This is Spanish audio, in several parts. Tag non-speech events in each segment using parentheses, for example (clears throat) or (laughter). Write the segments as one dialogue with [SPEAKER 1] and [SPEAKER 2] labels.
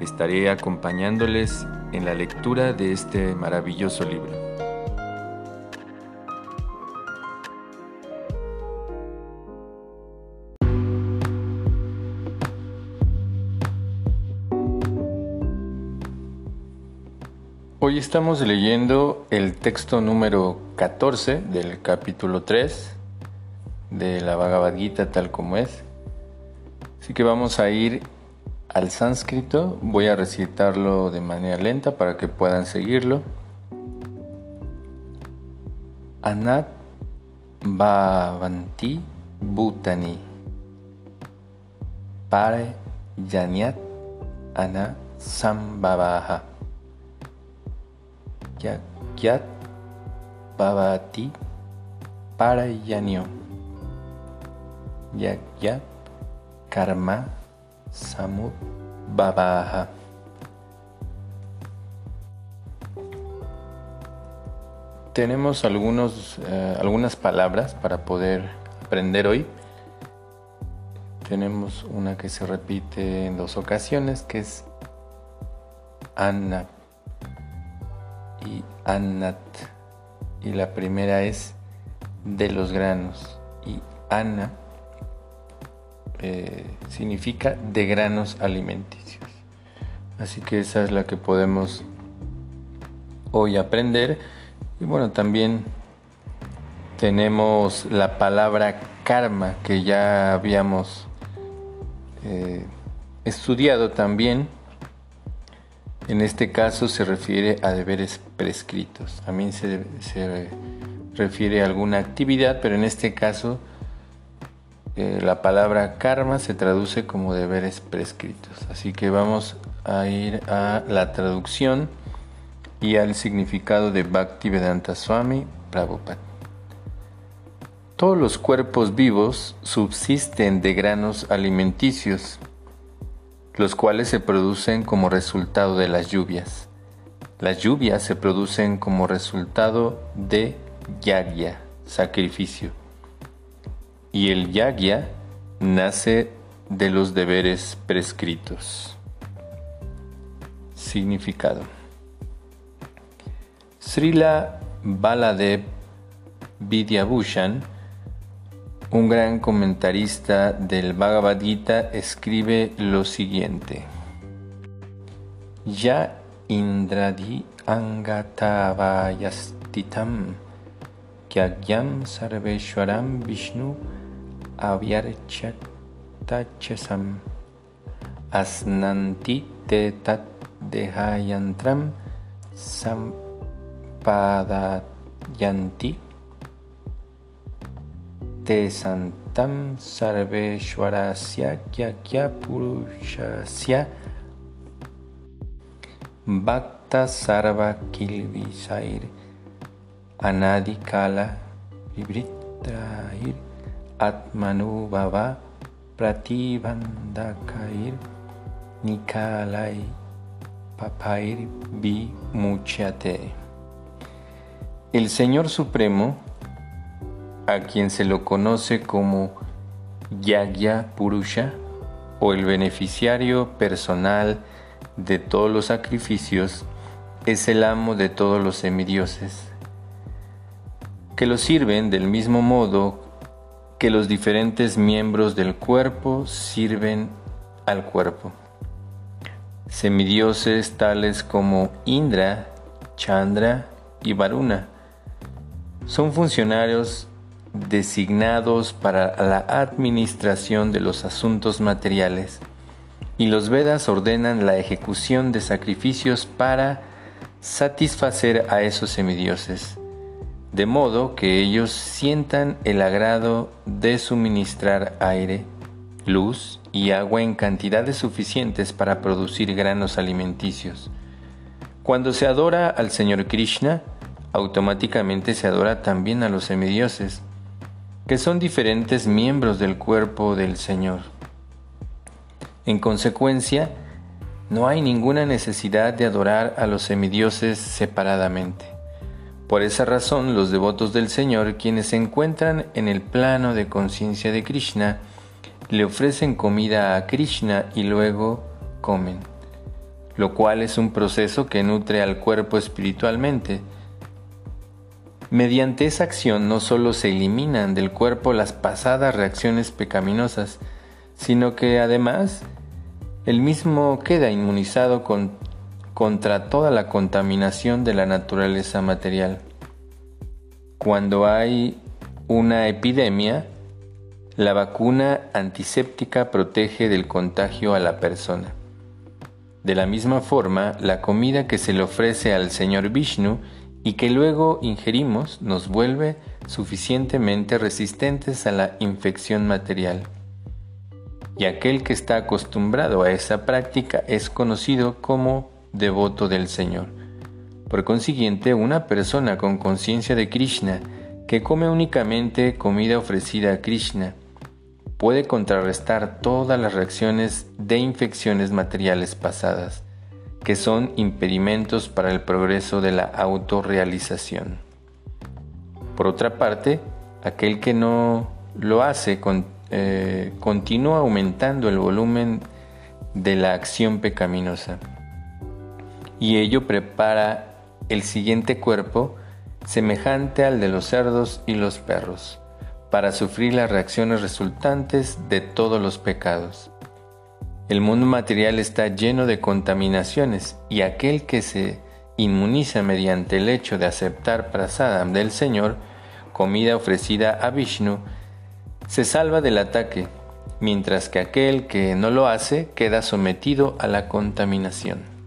[SPEAKER 1] Estaré acompañándoles en la lectura de este maravilloso libro. Hoy estamos leyendo el texto número 14 del capítulo 3 de la Bhagavad Gita tal como es. Así que vamos a ir al sánscrito, voy a recitarlo de manera lenta para que puedan seguirlo. Anat Bhavanti Bhutani. Pare Yanyat Ana Sambhavaha. Yagyat Bhavati Parayanyo Yagyat Karma Samud Babaha Tenemos algunos, eh, algunas palabras para poder aprender hoy. Tenemos una que se repite en dos ocasiones, que es Anna y Anat. Y la primera es de los granos. Y Ana eh, significa de granos alimenticios. Así que esa es la que podemos hoy aprender. Y bueno, también tenemos la palabra karma que ya habíamos eh, estudiado también en este caso se refiere a deberes prescritos. También se, se refiere a alguna actividad, pero en este caso la palabra karma se traduce como deberes prescritos. Así que vamos a ir a la traducción y al significado de Bhaktivedanta Swami Prabhupada. Todos los cuerpos vivos subsisten de granos alimenticios los cuales se producen como resultado de las lluvias. Las lluvias se producen como resultado de yagya, sacrificio. Y el yagya nace de los deberes prescritos. Significado. Srila Baladev Vidyabhushan un gran comentarista del Bhagavad Gita escribe lo siguiente. Ya indradi angatavayastitam kyagyam sarveshwaram vishnu avyarchatachasam asnanti te tat dehayantram sampadyanti te santam sarveshwarasya kyakya purushasya bhakta sarva kilvisair anadikala vibritrair atmanubhava pratibandakair nikalai papair vi muchate. El Señor Supremo a quien se lo conoce como Yagya Purusha o el beneficiario personal de todos los sacrificios, es el amo de todos los semidioses, que lo sirven del mismo modo que los diferentes miembros del cuerpo sirven al cuerpo. Semidioses tales como Indra, Chandra y Varuna son funcionarios designados para la administración de los asuntos materiales, y los Vedas ordenan la ejecución de sacrificios para satisfacer a esos semidioses, de modo que ellos sientan el agrado de suministrar aire, luz y agua en cantidades suficientes para producir granos alimenticios. Cuando se adora al Señor Krishna, automáticamente se adora también a los semidioses, que son diferentes miembros del cuerpo del Señor. En consecuencia, no hay ninguna necesidad de adorar a los semidioses separadamente. Por esa razón, los devotos del Señor, quienes se encuentran en el plano de conciencia de Krishna, le ofrecen comida a Krishna y luego comen, lo cual es un proceso que nutre al cuerpo espiritualmente. Mediante esa acción no solo se eliminan del cuerpo las pasadas reacciones pecaminosas, sino que además el mismo queda inmunizado con contra toda la contaminación de la naturaleza material. Cuando hay una epidemia, la vacuna antiséptica protege del contagio a la persona. De la misma forma, la comida que se le ofrece al Señor Vishnu y que luego ingerimos nos vuelve suficientemente resistentes a la infección material. Y aquel que está acostumbrado a esa práctica es conocido como devoto del Señor. Por consiguiente, una persona con conciencia de Krishna que come únicamente comida ofrecida a Krishna puede contrarrestar todas las reacciones de infecciones materiales pasadas, que son impedimentos para el progreso de la autorrealización. Por otra parte, aquel que no lo hace eh, continúa aumentando el volumen de la acción pecaminosa y ello prepara el siguiente cuerpo semejante al de los cerdos y los perros, para sufrir las reacciones resultantes de todos los pecados. El mundo material está lleno de contaminaciones y aquel que se inmuniza mediante el hecho de aceptar prasadam del Señor, comida ofrecida a Vishnu, se salva del ataque, mientras que aquel que no lo hace queda sometido a la contaminación.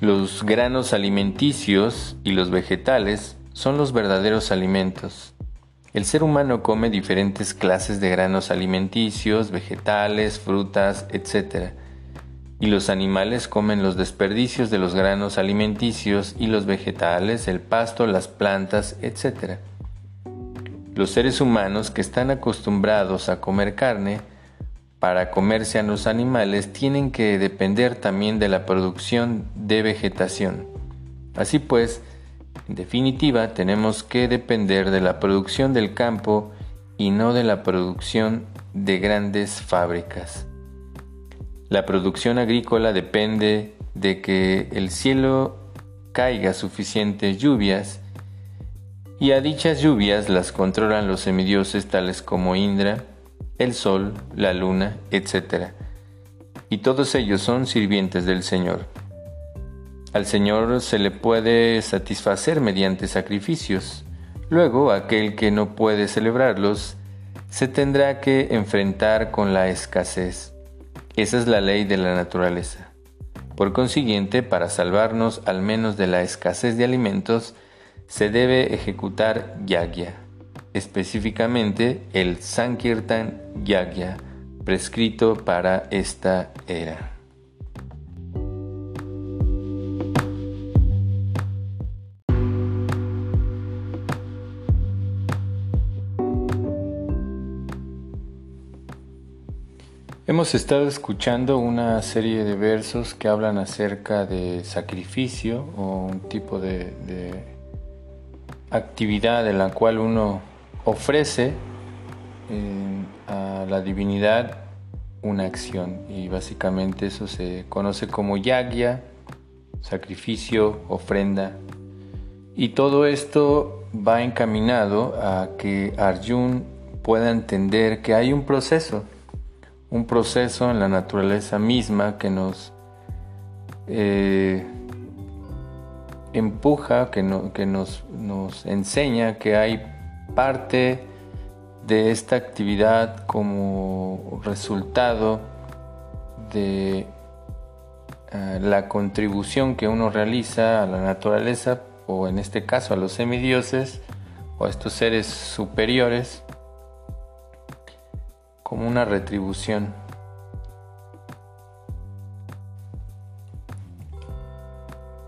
[SPEAKER 1] Los granos alimenticios y los vegetales son los verdaderos alimentos. El ser humano come diferentes clases de granos alimenticios, vegetales, frutas, etc. Y los animales comen los desperdicios de los granos alimenticios y los vegetales, el pasto, las plantas, etc. Los seres humanos que están acostumbrados a comer carne para comerse a los animales tienen que depender también de la producción de vegetación. Así pues, en definitiva, tenemos que depender de la producción del campo y no de la producción de grandes fábricas. La producción agrícola depende de que el cielo caiga suficientes lluvias y a dichas lluvias las controlan los semidioses tales como Indra, el sol, la luna, etc. Y todos ellos son sirvientes del Señor. Al Señor se le puede satisfacer mediante sacrificios. Luego, aquel que no puede celebrarlos, se tendrá que enfrentar con la escasez. Esa es la ley de la naturaleza. Por consiguiente, para salvarnos al menos de la escasez de alimentos, se debe ejecutar yagya específicamente el Sankirtan Yagya, prescrito para esta era. Hemos estado escuchando una serie de versos que hablan acerca de sacrificio o un tipo de, de actividad en la cual uno ofrece eh, a la divinidad una acción y básicamente eso se conoce como yagya, sacrificio, ofrenda. Y todo esto va encaminado a que Arjun pueda entender que hay un proceso, un proceso en la naturaleza misma que nos eh, empuja, que, que nos, nos enseña que hay parte de esta actividad como resultado de eh, la contribución que uno realiza a la naturaleza o en este caso a los semidioses o a estos seres superiores como una retribución.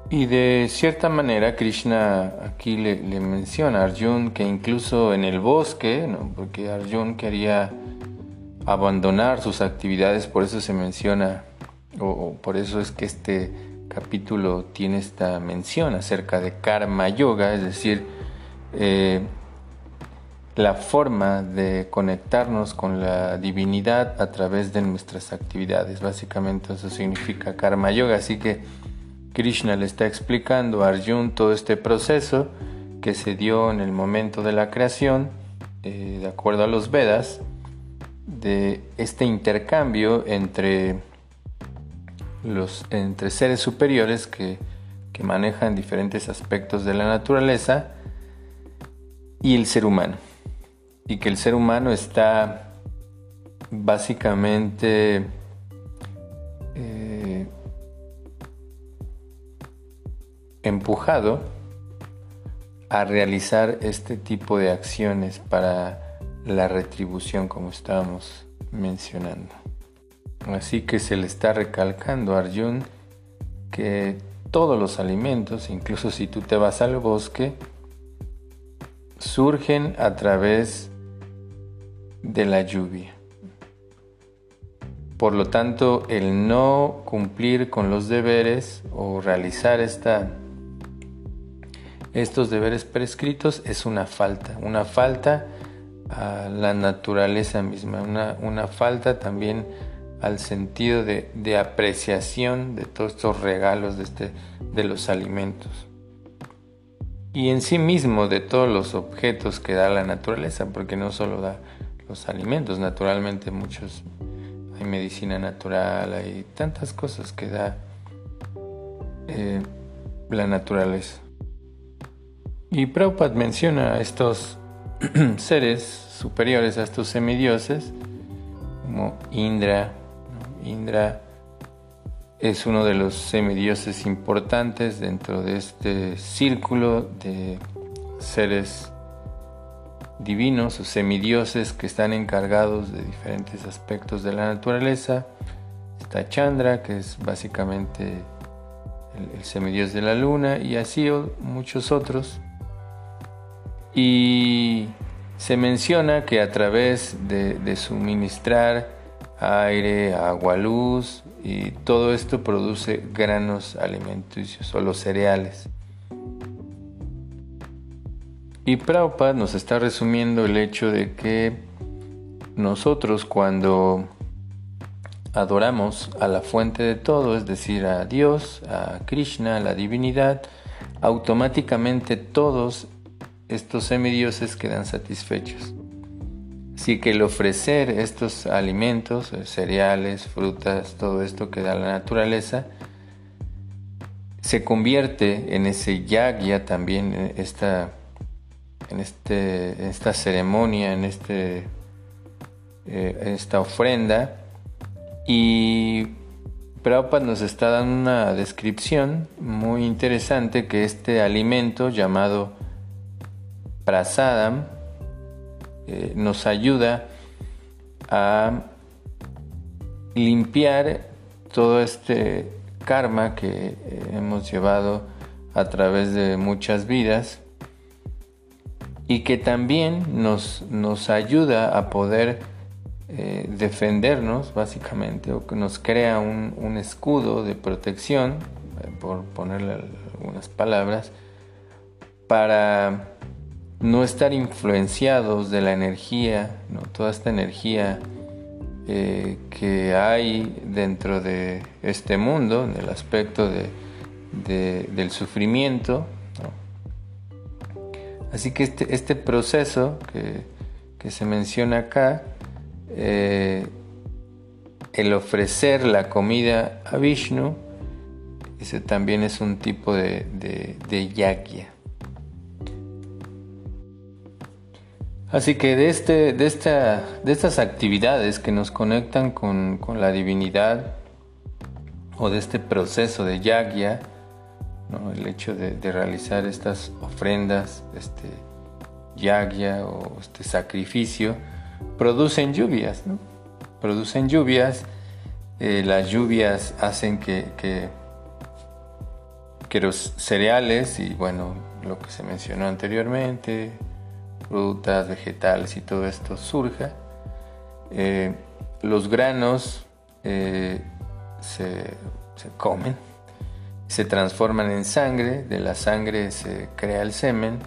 [SPEAKER 1] Y de cierta manera Krishna aquí le, menciona a Arjun que incluso en el bosque, porque Arjun quería abandonar sus actividades, por eso se menciona, o, por eso es que este capítulo tiene esta mención acerca de karma yoga, es decir, eh, la forma de conectarnos con la divinidad a través de nuestras actividades. Básicamente eso significa karma yoga, así que Krishna le está explicando a Arjun todo este proceso que se dio en el momento de la creación, eh, de acuerdo a los Vedas, de este intercambio entre, los, entre seres superiores que, que manejan diferentes aspectos de la naturaleza y el ser humano. Y que el ser humano está básicamente empujado a realizar este tipo de acciones para la retribución como estábamos mencionando. Así que se le está recalcando a Arjun que todos los alimentos, incluso si tú te vas al bosque, surgen a través de la lluvia. Por lo tanto, el no cumplir con los deberes o realizar esta estos deberes prescritos es una falta, una falta a la naturaleza misma, una, falta también al sentido de, apreciación de todos estos regalos de, este, de los alimentos y en sí mismo de todos los objetos que da la naturaleza, porque no solo da los alimentos, naturalmente muchos, hay medicina natural, hay tantas cosas que da eh, la naturaleza. Y Prabhupada menciona a estos (clears throat) seres superiores, a estos semidioses, como Indra. Indra es uno de los semidioses importantes dentro de este círculo de seres divinos o semidioses que están encargados de diferentes aspectos de la naturaleza. Está Chandra, que es básicamente el, semidios de la luna, y así muchos otros y se menciona que a través de, suministrar aire, agua, luz y todo esto produce granos alimenticios o los cereales. Y Prabhupada nos está resumiendo el hecho de que nosotros cuando adoramos a la fuente de todo, es decir, a Dios, a Krishna, a la divinidad, automáticamente todos estos semidioses quedan satisfechos. Así que el ofrecer estos alimentos, eh, cereales, frutas, todo esto que da la naturaleza, se convierte en ese yagya también, en esta, en este, esta ceremonia, en este, eh, esta ofrenda. Y Prabhupada nos está dando una descripción muy interesante que este alimento llamado prasadam eh, nos ayuda a limpiar todo este karma que eh, hemos llevado a través de muchas vidas y que también nos, nos ayuda a poder eh, defendernos básicamente o que nos crea un, un escudo de protección, por ponerle algunas palabras, para no estar influenciados de la energía, ¿no? toda esta energía eh, que hay dentro de este mundo, en el aspecto del sufrimiento. Así que este, este proceso que, se menciona acá, eh, el ofrecer la comida a Vishnu, ese también es un tipo de, de, de yagya. Así que de, este, de, esta, de estas actividades que nos conectan con, la divinidad o de este proceso de yagya, el hecho de, realizar estas ofrendas, este yagya o este sacrificio, producen lluvias. producen lluvias, eh, las lluvias hacen que, que, los cereales y bueno, lo que se mencionó anteriormente, frutas, vegetales y todo esto surja. Eh, los granos se, se comen, se transforman en sangre, de la sangre se crea el semen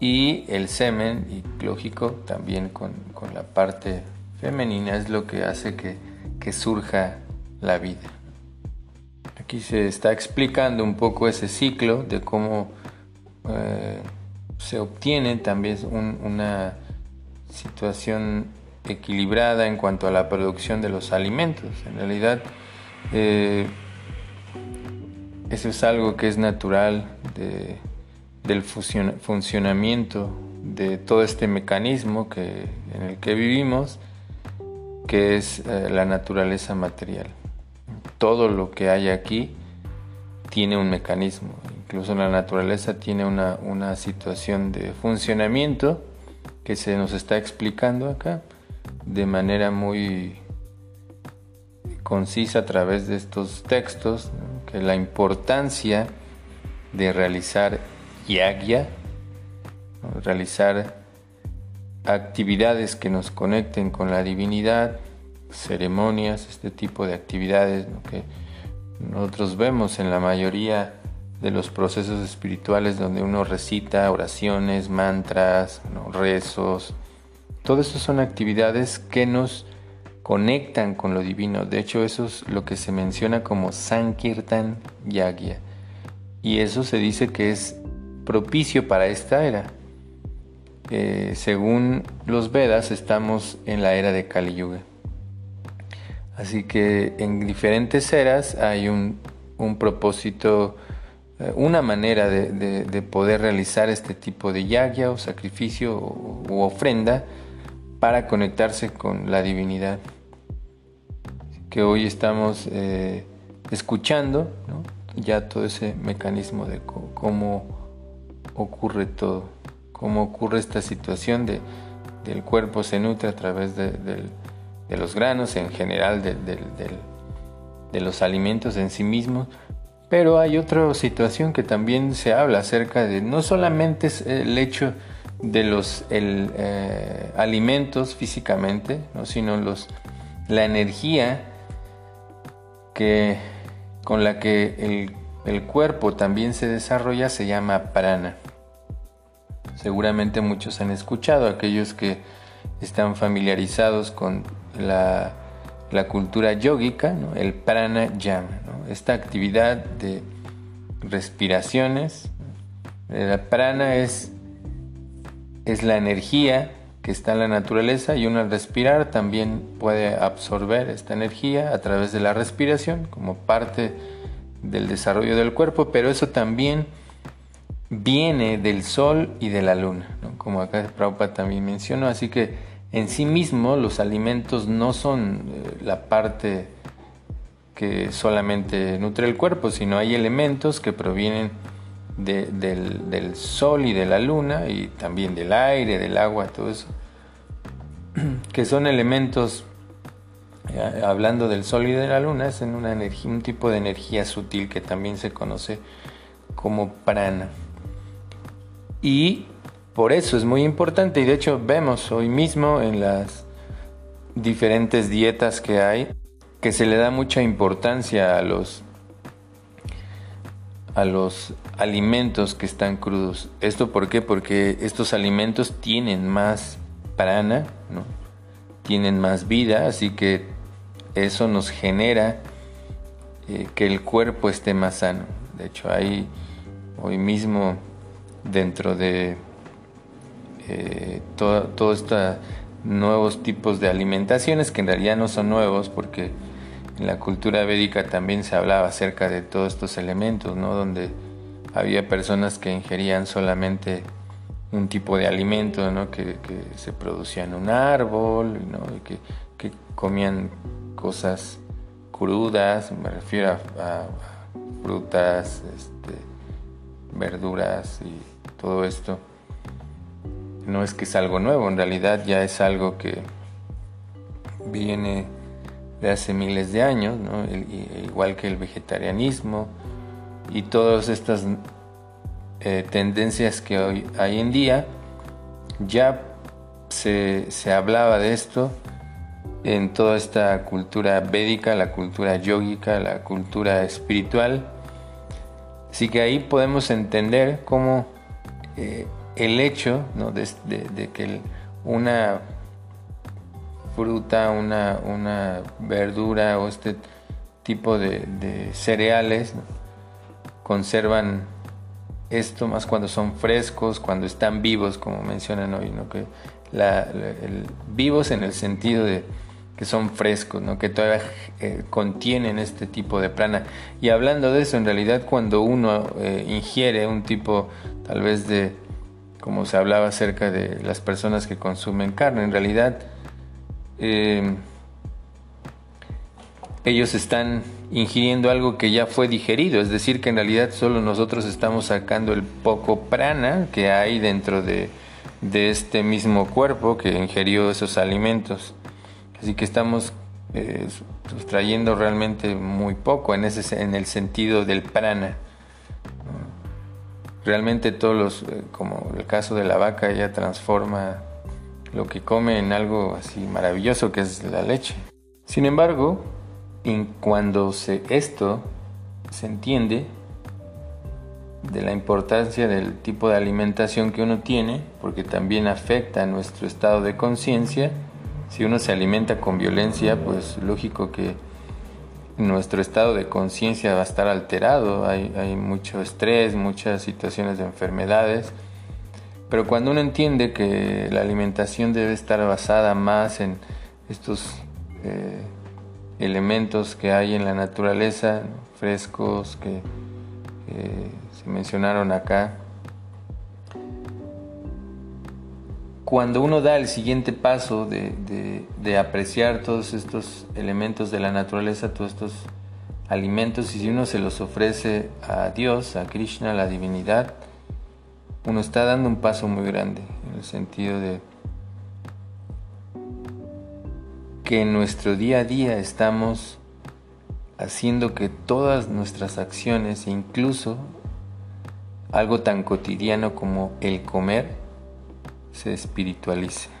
[SPEAKER 1] y el semen, y lógico, también con, la parte femenina es lo que hace que, surja la vida. Aquí se está explicando un poco ese ciclo de cómo eh, se obtiene también una situación equilibrada en cuanto a la producción de los alimentos. En realidad, eh, eso es algo que es natural de, del funcionamiento de todo este mecanismo que, en el que vivimos, que es eh, la naturaleza material. Todo lo que hay aquí tiene un mecanismo, incluso la naturaleza tiene una, una situación de funcionamiento que se nos está explicando acá de manera muy concisa a través de estos textos, que la importancia de realizar yagya, realizar actividades que nos conecten con la divinidad, ceremonias, este tipo de actividades que nosotros vemos en la mayoría de los procesos espirituales donde uno recita oraciones, mantras, rezos. Todo eso son actividades que nos conectan con lo divino. De hecho, eso es lo que se menciona como Sankirtan Yagya. Y eso se dice que es propicio para esta era. Eh, según los Vedas, estamos en la era de Kali Yuga. Así que en diferentes eras hay un, propósito, eh, una manera de, poder realizar este tipo de yagya o sacrificio u ofrenda para conectarse con la divinidad. Que hoy estamos eh, escuchando ya todo ese mecanismo de cómo ocurre todo, cómo ocurre esta situación de, del cuerpo se nutre a través de, los granos, en general de, los alimentos en sí mismos, pero hay otra situación que también se habla acerca de no solamente es el hecho de los eh, alimentos físicamente, sino los, la energía que, con la que el el cuerpo también se desarrolla se llama prana. Seguramente muchos han escuchado, aquellos que están familiarizados con la, cultura yógica, el prana yama, esta actividad de respiraciones. La prana es, es la energía que está en la naturaleza y uno al respirar también puede absorber esta energía a través de la respiración como parte del desarrollo del cuerpo, pero eso también viene del sol y de la luna, como acá Prabhupada también mencionó. Así que en sí mismo los alimentos no son eh, la parte que solamente nutre el cuerpo, sino hay elementos que provienen del, del, sol y de la luna y también del aire, del agua, todo eso, (clears throat) que son elementos eh, hablando del Sol y de la Luna, es en una energía, un tipo de energía sutil que también se conoce como prana. Y por eso es muy importante, y de hecho vemos hoy mismo en las diferentes dietas que hay, que se le da mucha importancia a los a los alimentos que están crudos. ¿Esto por qué? Porque estos alimentos tienen más prana, tienen más vida, así que eso nos genera eh, que el cuerpo esté más sano. De hecho, hay hoy mismo dentro de eh, todos estos nuevos tipos de alimentaciones, que en realidad no son nuevos porque en la cultura védica también se hablaba acerca de todos estos elementos, ¿no? donde había personas que ingerían solamente un tipo de alimento ¿no? que, se producía en un árbol, ¿no? y que, comían cosas crudas, me refiero a, frutas, este, verduras y todo esto. No es que es algo nuevo, en realidad ya es algo que, viene de hace miles de años, igual que el vegetarianismo y todas estas eh, tendencias que hoy hay en día, ya se, se, hablaba de esto en toda esta cultura védica, la cultura yógica, la cultura espiritual. Así que ahí podemos entender cómo eh, el hecho de, que una fruta, una, verdura o este tipo de, cereales conservan esto más cuando son frescos, cuando están vivos, como mencionan hoy, ¿no? que vivos en el sentido de que son frescos, ¿no? que todavía eh, contienen este tipo de prana. Y hablando de eso, en realidad cuando uno eh, ingiere un tipo tal vez de, como se hablaba acerca de las personas que consumen carne, en realidad eh, ellos están ingiriendo algo que ya fue digerido, es decir, que en realidad solo nosotros estamos sacando el poco prana que hay dentro de, de este mismo cuerpo que ingirió esos alimentos. Así que estamos eh, sustrayendo realmente muy poco en, ese, en el sentido del prana. Realmente todos los, eh, como el caso de la vaca, ella transforma lo que come en algo así maravilloso que es la leche. Sin embargo, cuando se, esto se entiende de la importancia del tipo de alimentación que uno tiene, porque también afecta a nuestro estado de conciencia, si uno se alimenta con violencia, pues lógico que nuestro estado de conciencia va a estar alterado, hay, mucho estrés, muchas situaciones de enfermedades, pero cuando uno entiende que la alimentación debe estar basada más en estos eh, elementos que hay en la naturaleza, frescos que se mencionaron acá, cuando uno da el siguiente paso de, apreciar todos estos elementos de la naturaleza, todos estos alimentos, y si uno se los ofrece a Dios, a Krishna, a la divinidad, uno está dando un paso muy grande, en el sentido de que en nuestro día a día estamos haciendo que todas nuestras acciones, incluso algo tan cotidiano como el comer, se espiritualice.